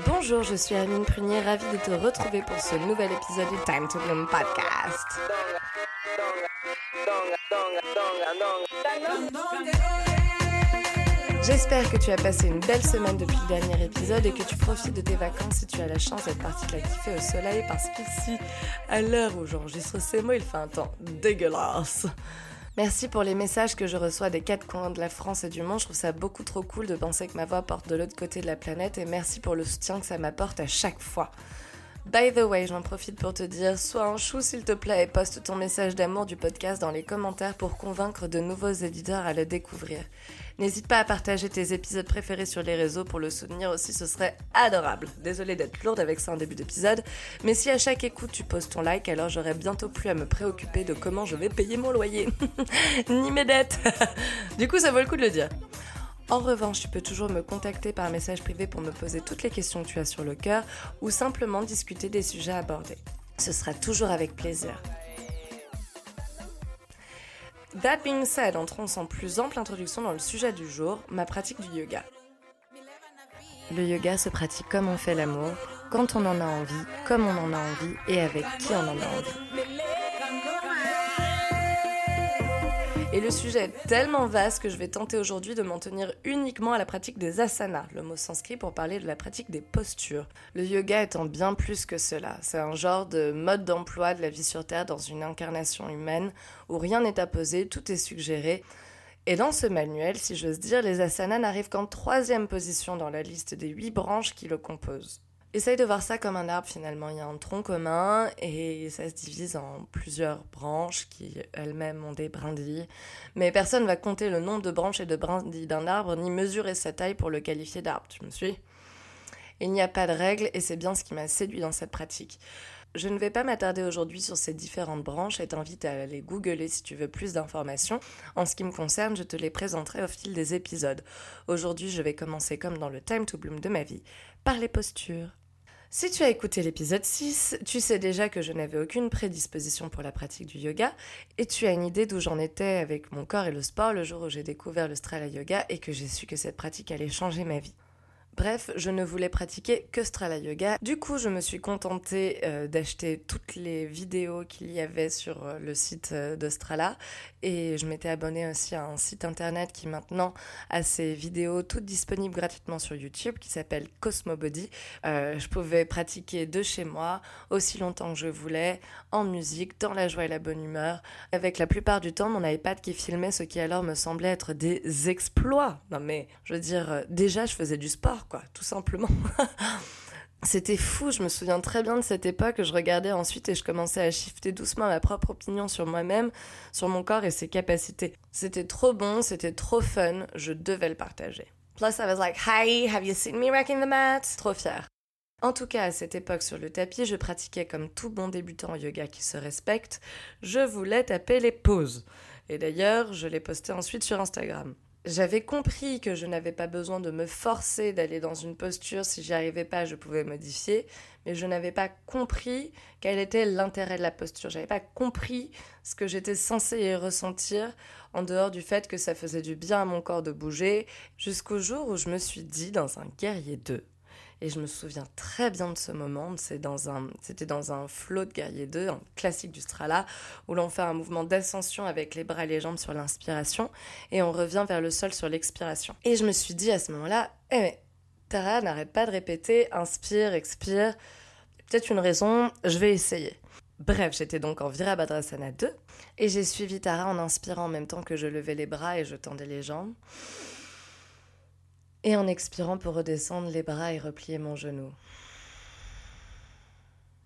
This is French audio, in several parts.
Bonjour, je suis Amine Prunier, ravie de te retrouver pour ce nouvel épisode du Time to Bloom podcast. J'espère que tu as passé une belle semaine depuis le dernier épisode et que tu profites de tes vacances si tu as la chance d'être parti te la kiffer au soleil parce qu'ici, à l'heure où j'enregistre ces mots, il fait un temps dégueulasse. Merci pour les messages que je reçois des quatre coins de la France et du monde. Je trouve ça beaucoup trop cool de penser que ma voix porte de l'autre côté de la planète et merci pour le soutien que ça m'apporte à chaque fois. By the way, j'en profite pour te dire, sois un chou s'il te plaît et poste ton message d'amour du podcast dans les commentaires pour convaincre de nouveaux éditeurs à le découvrir. N'hésite pas à partager tes épisodes préférés sur les réseaux pour le soutenir aussi, ce serait adorable. Désolée d'être lourde avec ça en début d'épisode, mais si à chaque écoute tu poses ton like, alors j'aurai bientôt plus à me préoccuper de comment je vais payer mon loyer, ni mes dettes. du coup, ça vaut le coup de le dire. En revanche, tu peux toujours me contacter par message privé pour me poser toutes les questions que tu as sur le cœur ou simplement discuter des sujets abordés. Ce sera toujours avec plaisir. That being said, entrons sans plus ample introduction dans le sujet du jour, ma pratique du yoga. Le yoga se pratique comme on fait l'amour, quand on en a envie, comme on en a envie et avec qui on en a envie. Et le sujet est tellement vaste que je vais tenter aujourd'hui de m'en tenir uniquement à la pratique des asanas, le mot sanskrit pour parler de la pratique des postures. Le yoga étant bien plus que cela, c'est un genre de mode d'emploi de la vie sur Terre dans une incarnation humaine où rien n'est apposé, tout est suggéré. Et dans ce manuel, si j'ose dire, les asanas n'arrivent qu'en troisième position dans la liste des huit branches qui le composent. Essaye de voir ça comme un arbre finalement. Il y a un tronc commun et ça se divise en plusieurs branches qui elles-mêmes ont des brindilles. Mais personne ne va compter le nombre de branches et de brindilles d'un arbre ni mesurer sa taille pour le qualifier d'arbre. Tu me suis? Il n'y a pas de règle et c'est bien ce qui m'a séduit dans cette pratique. Je ne vais pas m'attarder aujourd'hui sur ces différentes branches et t'invite à aller googler si tu veux plus d'informations. En ce qui me concerne, je te les présenterai au fil des épisodes. Aujourd'hui, je vais commencer comme dans le Time to Bloom de ma vie, par les postures. Si tu as écouté l'épisode 6, tu sais déjà que je n'avais aucune prédisposition pour la pratique du yoga et tu as une idée d'où j'en étais avec mon corps et le sport le jour où j'ai découvert le Strala Yoga et que j'ai su que cette pratique allait changer ma vie. Bref, je ne voulais pratiquer que Strala Yoga. Du coup, je me suis contentée euh, d'acheter toutes les vidéos qu'il y avait sur euh, le site euh, de Strala et je m'étais abonnée aussi à un site internet qui maintenant a ses vidéos toutes disponibles gratuitement sur YouTube qui s'appelle Cosmobody. je pouvais pratiquer de chez moi aussi longtemps que je voulais, en musique, dans la joie et la bonne humeur, avec la plupart du temps mon iPad qui filmait ce qui alors me semblait être des exploits. Non mais, je veux dire, déjà je faisais du sport quoi, tout simplement. C'était fou, je me souviens très bien de cette époque, je regardais ensuite et je commençais à shifter doucement ma propre opinion sur moi-même, sur mon corps et ses capacités. C'était trop bon, c'était trop fun, je devais le partager. Plus I was like, hi, have you seen me wrecking the mat? Trop fière. En tout cas, à cette époque sur le tapis, je pratiquais comme tout bon débutant en yoga qui se respecte, je voulais taper les pauses. Et d'ailleurs, je l'ai posté ensuite sur Instagram. J'avais compris que je n'avais pas besoin de me forcer d'aller dans une posture. Si j'y arrivais pas, je pouvais modifier. Mais je n'avais pas compris quel était l'intérêt de la posture. J'avais pas compris ce que j'étais censée y ressentir en dehors du fait que ça faisait du bien à mon corps de bouger. Jusqu'au jour où je me suis dit dans un guerrier 2 et je me souviens très bien de ce moment. C'était dans un, flot de guerrier 2, un classique du Strala, où l'on fait un mouvement d'ascension avec les bras et les jambes sur l'inspiration et on revient vers le sol sur l'expiration. Et je me suis dit à ce moment-là, eh mais Tara, n'arrête pas de répéter, inspire, expire. Peut-être une raison, je vais essayer. Bref, j'étais donc en Virabhadrasana 2 et j'ai suivi Tara en inspirant en même temps que je levais les bras et je tendais les jambes et en expirant pour redescendre les bras et replier mon genou.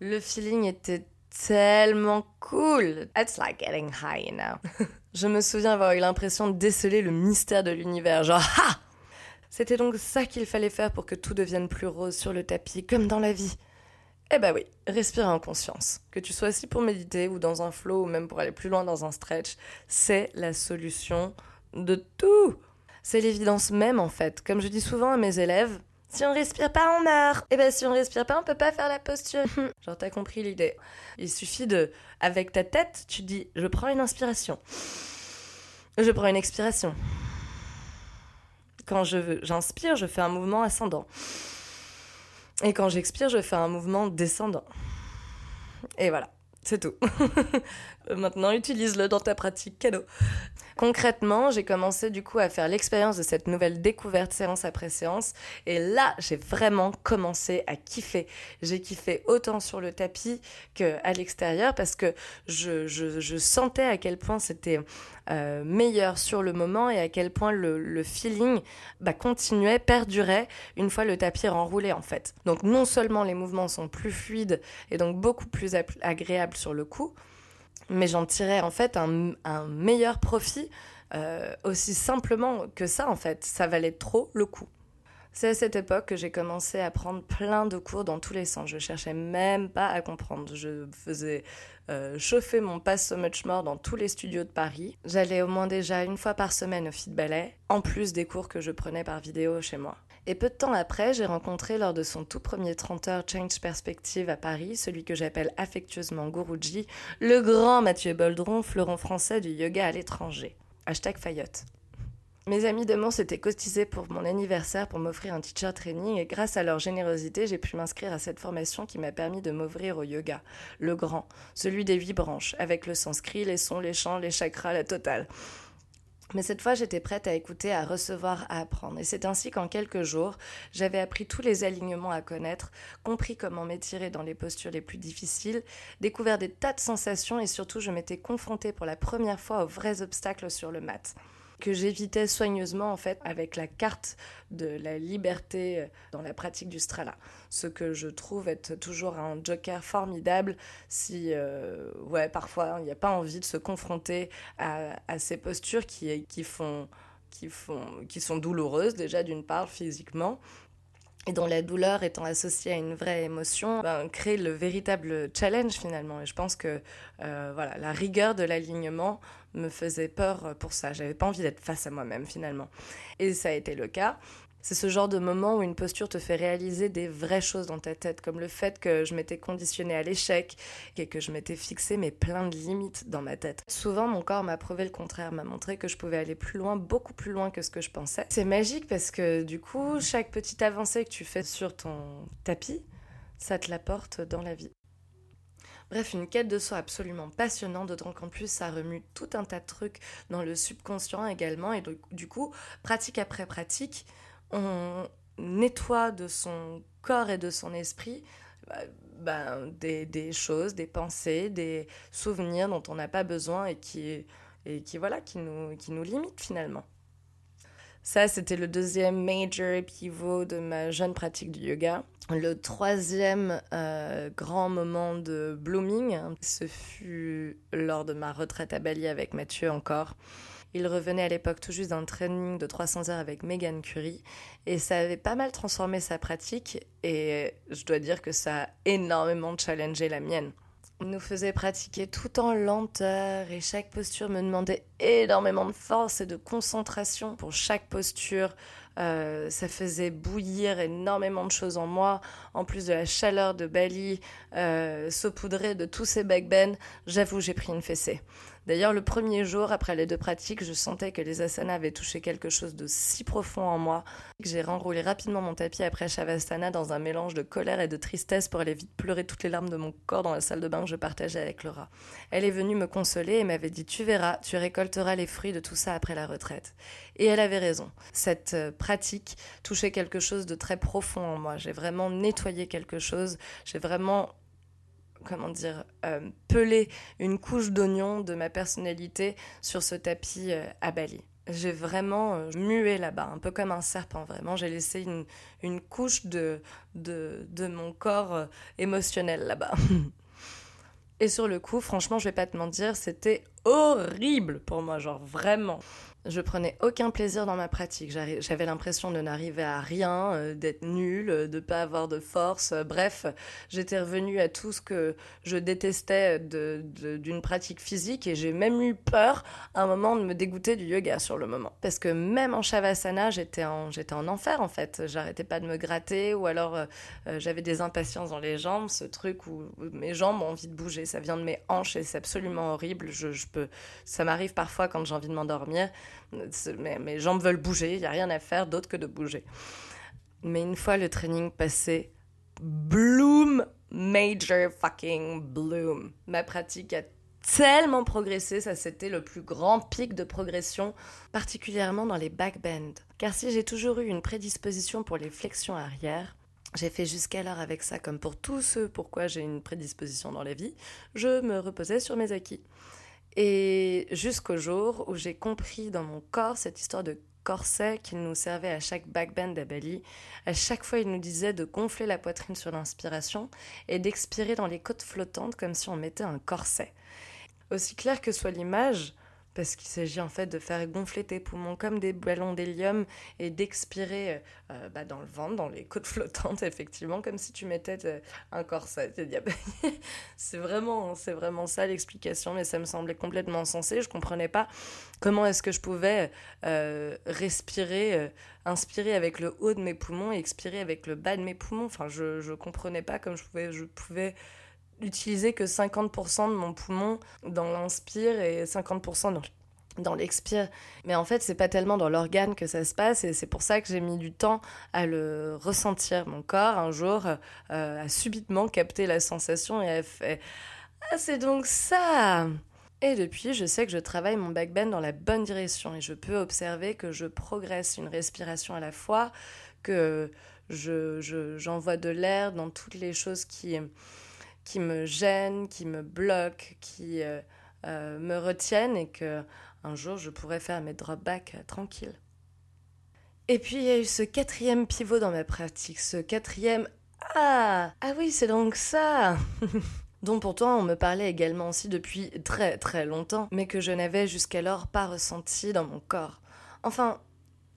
Le feeling était tellement cool. It's like getting high, you know. Je me souviens avoir eu l'impression de déceler le mystère de l'univers, genre ha C'était donc ça qu'il fallait faire pour que tout devienne plus rose sur le tapis, comme dans la vie. Eh ben oui, respirer en conscience. Que tu sois assis pour méditer ou dans un flow ou même pour aller plus loin dans un stretch, c'est la solution de tout. C'est l'évidence même en fait. Comme je dis souvent à mes élèves, si on respire pas, on meurt. Et eh ben si on respire pas, on peut pas faire la posture. Genre t'as compris l'idée. Il suffit de, avec ta tête, tu dis, je prends une inspiration. Je prends une expiration. Quand je veux, j'inspire, je fais un mouvement ascendant. Et quand j'expire, je fais un mouvement descendant. Et voilà, c'est tout. Maintenant, utilise-le dans ta pratique cadeau. Concrètement, j'ai commencé du coup à faire l'expérience de cette nouvelle découverte séance après séance. Et là, j'ai vraiment commencé à kiffer. J'ai kiffé autant sur le tapis qu'à l'extérieur parce que je, sentais à quel point c'était euh, meilleur sur le moment et à quel point le, feeling bah, continuait, perdurait une fois le tapis renroulé en fait. Donc non seulement les mouvements sont plus fluides et donc beaucoup plus agréables sur le coup, mais j'en tirais en fait un, meilleur profit euh, aussi simplement que ça en fait. Ça valait trop le coup. C'est à cette époque que j'ai commencé à prendre plein de cours dans tous les sens. Je cherchais même pas à comprendre. Je faisais euh, chauffer mon pass So Much More dans tous les studios de Paris. J'allais au moins déjà une fois par semaine au Fit Ballet, en plus des cours que je prenais par vidéo chez moi. Et peu de temps après, j'ai rencontré lors de son tout premier 30 heures Change Perspective à Paris, celui que j'appelle affectueusement Guruji, le grand Mathieu Boldron, fleuron français du yoga à l'étranger. Hashtag Fayotte. Mes amis de Mons s'étaient cotisés pour mon anniversaire pour m'offrir un teacher training et grâce à leur générosité, j'ai pu m'inscrire à cette formation qui m'a permis de m'ouvrir au yoga, le grand, celui des huit branches, avec le sanskrit, les sons, les chants, les chakras, la totale. Mais cette fois, j'étais prête à écouter, à recevoir, à apprendre. Et c'est ainsi qu'en quelques jours, j'avais appris tous les alignements à connaître, compris comment m'étirer dans les postures les plus difficiles, découvert des tas de sensations et surtout, je m'étais confrontée pour la première fois aux vrais obstacles sur le mat que j'évitais soigneusement en fait avec la carte de la liberté euh, dans la pratique du strala. Ce que je trouve être toujours un joker formidable si, euh, ouais, parfois il n'y a pas envie de se confronter à, ces postures qui, qui font qui, font, qui sont douloureuses déjà d'une part physiquement, et dont la douleur étant associée à une vraie émotion, ben, crée le véritable challenge finalement. Et je pense que euh, voilà, la rigueur de l'alignement me faisait peur pour ça. J'avais pas envie d'être face à moi-même finalement. Et ça a été le cas. C'est ce genre de moment où une posture te fait réaliser des vraies choses dans ta tête, comme le fait que je m'étais conditionnée à l'échec et que je m'étais fixé mes plein de limites dans ma tête. Souvent, mon corps m'a prouvé le contraire, m'a montré que je pouvais aller plus loin, beaucoup plus loin que ce que je pensais. C'est magique parce que du coup, chaque petite avancée que tu fais sur ton tapis, ça te l'apporte dans la vie. Bref, une quête de soi absolument passionnante, d'autant qu'en plus ça remue tout un tas de trucs dans le subconscient également. Et du coup, pratique après pratique, on nettoie de son corps et de son esprit bah, bah, des, choses, des pensées, des souvenirs dont on n'a pas besoin et qui, et qui, voilà, qui, nous, qui nous limitent finalement. Ça, c'était le deuxième major pivot de ma jeune pratique du yoga. Le troisième euh, grand moment de blooming, ce fut lors de ma retraite à Bali avec Mathieu encore. Il revenait à l'époque tout juste d'un training de 300 heures avec Megan Curie et ça avait pas mal transformé sa pratique et je dois dire que ça a énormément challengé la mienne. Il nous faisait pratiquer tout en lenteur et chaque posture me demandait énormément de force et de concentration pour chaque posture. Euh, ça faisait bouillir énormément de choses en moi. En plus de la chaleur de Bali, euh, saupoudrée de tous ces backbends, j'avoue, j'ai pris une fessée. D'ailleurs, le premier jour, après les deux pratiques, je sentais que les asanas avaient touché quelque chose de si profond en moi que j'ai renroulé rapidement mon tapis après Shavasana dans un mélange de colère et de tristesse pour aller vite pleurer toutes les larmes de mon corps dans la salle de bain que je partageais avec Laura. Elle est venue me consoler et m'avait dit Tu verras, tu récolteras les fruits de tout ça après la retraite. Et elle avait raison. Cette euh, pratique touchait quelque chose de très profond en moi. J'ai vraiment nettoyé quelque chose. J'ai vraiment comment dire, euh, peler une couche d'oignon de ma personnalité sur ce tapis euh, à Bali. J'ai vraiment euh, mué là-bas, un peu comme un serpent, vraiment. J'ai laissé une, une couche de, de, de, mon corps émotionnel là-bas. Et sur le coup, franchement, je vais pas te mentir, c'était horrible pour moi, genre vraiment. Je prenais aucun plaisir dans ma pratique. J'avais l'impression de n'arriver à rien, euh, d'être nulle, euh, de pas avoir de force. Euh, bref, j'étais revenue à tout ce que je détestais d'une pratique physique et j'ai même eu peur à un moment de me dégoûter du yoga sur le moment. Parce que même en Shavasana, j'étais en, en enfer en fait. J'arrêtais pas de me gratter ou alors j'avais des impatiences dans les jambes, ce truc où, mes jambes ont envie de bouger. Ça vient de mes hanches et c'est absolument horrible. Je, je peux, ça m'arrive parfois quand j'ai envie de m'endormir mes, jambes veulent bouger, il n'y a rien à faire d'autre que de bouger. Mais une fois le training passé, bloom, major fucking bloom. Ma pratique a tellement progressé, ça c'était le plus grand pic de progression, particulièrement dans les backbends. Car si j'ai toujours eu une prédisposition pour les flexions arrière, j'ai fait jusqu'alors avec ça comme pour tous ceux pourquoi j'ai une prédisposition dans la vie, je me reposais sur mes acquis. Et jusqu'au jour où j'ai compris dans mon corps cette histoire de corset qu'il nous servait à chaque backbend à. À chaque fois, il nous disait de gonfler la poitrine sur l'inspiration et d'expirer dans les côtes flottantes comme si on mettait un corset. Aussi clair que soit l'image, parce qu'il s'agit en fait de faire gonfler tes poumons comme des ballons d'hélium et d'expirer euh, bah, dans le ventre, dans les côtes flottantes, effectivement, comme si tu mettais euh, un corset. c'est vraiment, c'est vraiment ça l'explication, mais ça me semblait complètement sensé. Je comprenais pas comment est-ce que je pouvais euh, respirer, inspirer avec le haut de mes poumons et expirer avec le bas de mes poumons. Enfin, je, je comprenais pas comme je pouvais utiliser que 50% de mon poumon dans l'inspire et 50% dans dans l'expire. Mais en fait, c'est pas tellement dans l'organe que ça se passe et c'est pour ça que j'ai mis du temps à le ressentir. Mon corps, un jour, euh, a subitement capté la sensation et a fait Ah, c'est donc ça Et depuis, je sais que je travaille mon backbend dans la bonne direction et je peux observer que je progresse une respiration à la fois, que je, j'envoie de l'air dans toutes les choses qui qui me gênent, qui me bloquent, qui euh, euh, me retiennent et que un jour je pourrais faire mes drop back euh, tranquille. Et puis il y a eu ce quatrième pivot dans ma pratique, ce quatrième ah ah oui c'est donc ça dont pourtant on me parlait également aussi depuis très très longtemps, mais que je n'avais jusqu'alors pas ressenti dans mon corps. Enfin,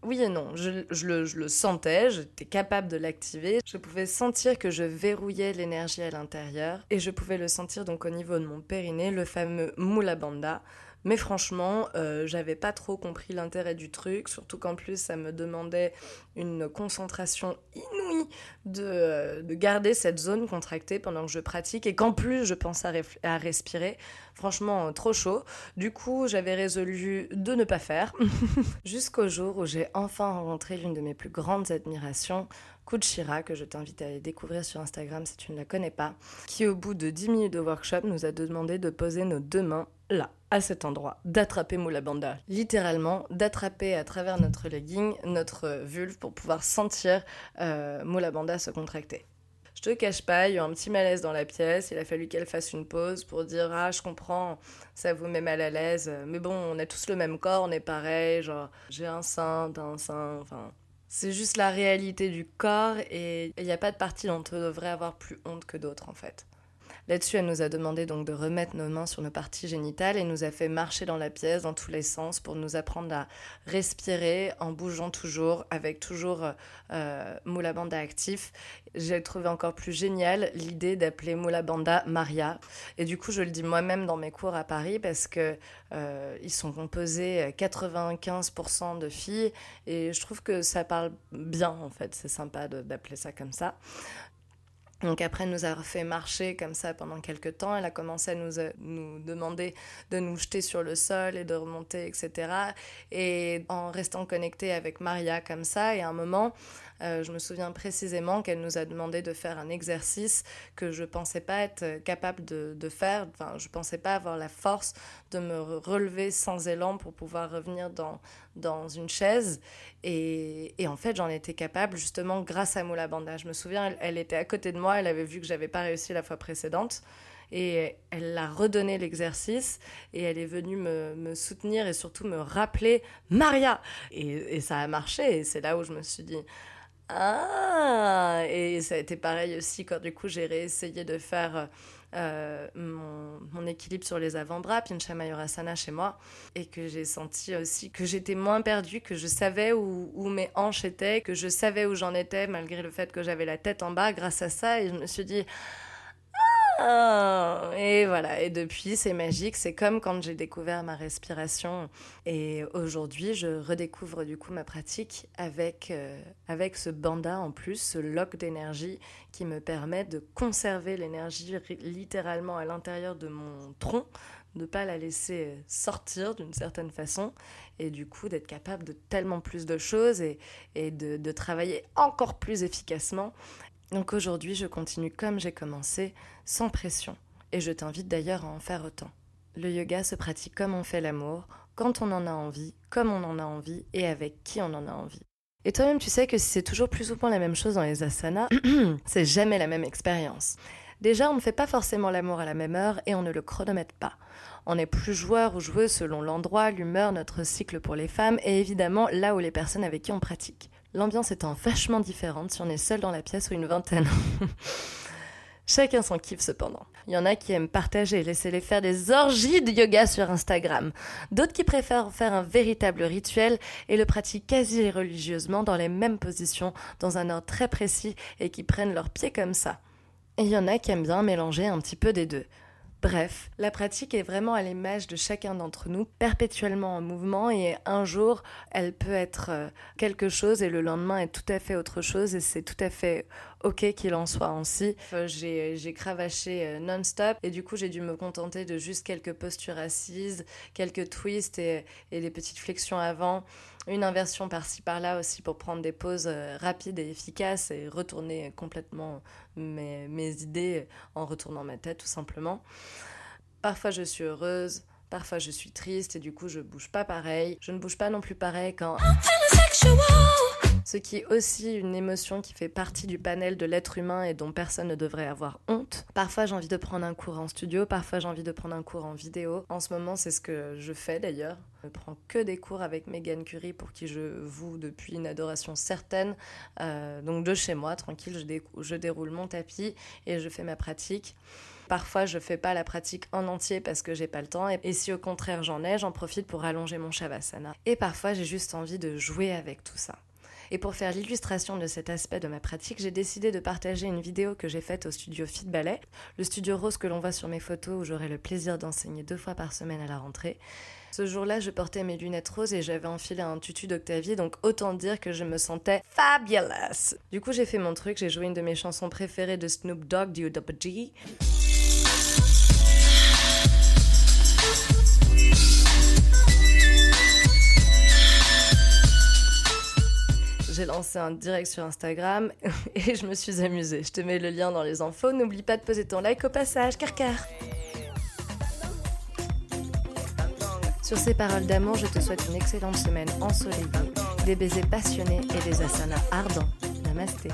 oui et non, je, le, sentais, j'étais capable de l'activer, je pouvais sentir que je verrouillais l'énergie à l'intérieur et je pouvais le sentir donc au niveau de mon périnée, le fameux Mula Bandha, mais franchement, euh, j'avais pas trop compris l'intérêt du truc, surtout qu'en plus ça me demandait une concentration inouïe de, euh, de, garder cette zone contractée pendant que je pratique et qu'en plus je pense à, à respirer. Franchement, euh, trop chaud. Du coup, j'avais résolu de ne pas faire. Jusqu'au jour où j'ai enfin rencontré l'une de mes plus grandes admirations, Kuchira, que je t'invite à aller découvrir sur Instagram si tu ne la connais pas, qui au bout de 10 minutes de workshop nous a demandé de poser nos deux mains là, à cet endroit, d'attraper Moula Banda. Littéralement, d'attraper à travers notre legging, notre vulve pour pouvoir sentir euh, Moula Banda se contracter. Je te cache pas, il y a eu un petit malaise dans la pièce, il a fallu qu'elle fasse une pause pour dire Ah, je comprends, ça vous met mal à l'aise, mais bon, on a tous le même corps, on est pareil, genre, j'ai un sein, t'as un sein, enfin. C'est juste la réalité du corps et il n'y a pas de partie dont on devrait avoir plus honte que d'autres en fait. Là-dessus, elle nous a demandé donc de remettre nos mains sur nos parties génitales et nous a fait marcher dans la pièce dans tous les sens pour nous apprendre à respirer en bougeant toujours, avec toujours euh, Moula Banda actif. J'ai trouvé encore plus génial l'idée d'appeler Moula Banda Maria. Et du coup, je le dis moi-même dans mes cours à Paris parce que euh, ils sont composés 95% de filles et je trouve que ça parle bien en fait. C'est sympa d'appeler ça comme ça. Donc après nous avoir fait marcher comme ça pendant quelques temps, elle a commencé à nous, euh, nous demander de nous jeter sur le sol et de remonter, etc. Et en restant connecté avec Maria comme ça, et à un moment, euh, je me souviens précisément qu'elle nous a demandé de faire un exercice que je pensais pas être capable de, de faire. Enfin, je pensais pas avoir la force de me relever sans élan pour pouvoir revenir dans, dans une chaise. Et, et en fait, j'en étais capable justement grâce à Moula Banda. Je me souviens, elle, elle, était à côté de moi, elle avait vu que j'avais pas réussi la fois précédente. Et elle a redonné l'exercice et elle est venue me, me, soutenir et surtout me rappeler Maria. Et, et ça a marché. Et c'est là où je me suis dit, ah Et ça a été pareil aussi quand du coup j'ai réessayé de faire euh, mon, équilibre sur les avant-bras, Pincha Mayurasana chez moi, et que j'ai senti aussi que j'étais moins perdue, que je savais où, mes hanches étaient, que je savais où j'en étais malgré le fait que j'avais la tête en bas. Grâce à ça, et je me suis dit et voilà, et depuis, c'est magique. C'est comme quand j'ai découvert ma respiration. Et aujourd'hui, je redécouvre du coup ma pratique avec, euh, avec ce banda en plus, ce lock d'énergie qui me permet de conserver l'énergie littéralement à l'intérieur de mon tronc, de ne pas la laisser sortir d'une certaine façon, et du coup d'être capable de tellement plus de choses et, et de travailler encore plus efficacement Donc aujourd'hui, je continue comme j'ai commencé, sans pression. Et je t'invite d'ailleurs à en faire autant. Le yoga se pratique comme on fait l'amour, quand on en a envie, comme on en a envie et avec qui on en a envie. Et toi-même, tu sais que si c'est toujours plus ou moins la même chose dans les asanas, c'est jamais la même expérience. Déjà, on ne fait pas forcément l'amour à la même heure et on ne le chronomètre pas. On est plus joueur ou joueuse selon l'endroit, l'humeur, notre cycle pour les femmes et évidemment là où les personnes avec qui on pratique. L'ambiance étant vachement différente si on est seul dans la pièce ou une vingtaine. Chacun son kiff cependant. Il y en a qui aiment partager, laisser les faire des orgies de yoga sur Instagram. D'autres qui préfèrent faire un véritable rituel et le pratiquent quasi religieusement dans les mêmes positions, dans un ordre très précis et qui prennent leurs pieds comme ça. Et il y en a qui aiment bien mélanger un petit peu des deux. Bref, la pratique est vraiment à l'image de chacun d'entre nous, perpétuellement en mouvement et un jour, elle peut être euh, quelque chose et le lendemain est tout à fait autre chose et c'est tout à fait ok qu'il en soit ainsi. J'ai cravaché euh, non-stop et du coup j'ai dû me contenter de juste quelques postures assises, quelques twists et, et des petites flexions avant, une inversion par-ci par-là aussi pour prendre des pauses euh, rapides et efficaces et retourner complètement mes, mes idées en retournant ma tête tout simplement. Parfois je suis heureuse, parfois je suis triste et du coup je bouge pas pareil. Je ne bouge pas non plus pareil quand ce qui est aussi une émotion qui fait partie du panel de l'être humain et dont personne ne devrait avoir honte. Parfois j'ai envie de prendre un cours en studio, parfois j'ai envie de prendre un cours en vidéo. En ce moment c'est ce que je fais d'ailleurs. Je ne prends que des cours avec Megan Curie pour qui je voue depuis une adoration certaine. Euh, donc de chez moi, tranquille, je, déroule mon tapis et je fais ma pratique. Parfois, je fais pas la pratique en entier parce que j'ai pas le temps. Et si au contraire j'en ai, j'en profite pour allonger mon shavasana. Et parfois, j'ai juste envie de jouer avec tout ça. Et pour faire l'illustration de cet aspect de ma pratique, j'ai décidé de partager une vidéo que j'ai faite au studio Fit Ballet, le studio rose que l'on voit sur mes photos où j'aurai le plaisir d'enseigner deux fois par semaine à la rentrée. Ce jour-là, je portais mes lunettes roses et j'avais enfilé un tutu d'Octavie, donc autant dire que je me sentais fabulous. Du coup, j'ai fait mon truc, j'ai joué une de mes chansons préférées de Snoop Dogg, du. Lancé un direct sur Instagram et je me suis amusée. Je te mets le lien dans les infos. N'oublie pas de poser ton like au passage, car car. Sur ces paroles d'amour, je te souhaite une excellente semaine ensoleillée, des baisers passionnés et des asanas ardents. Namasté.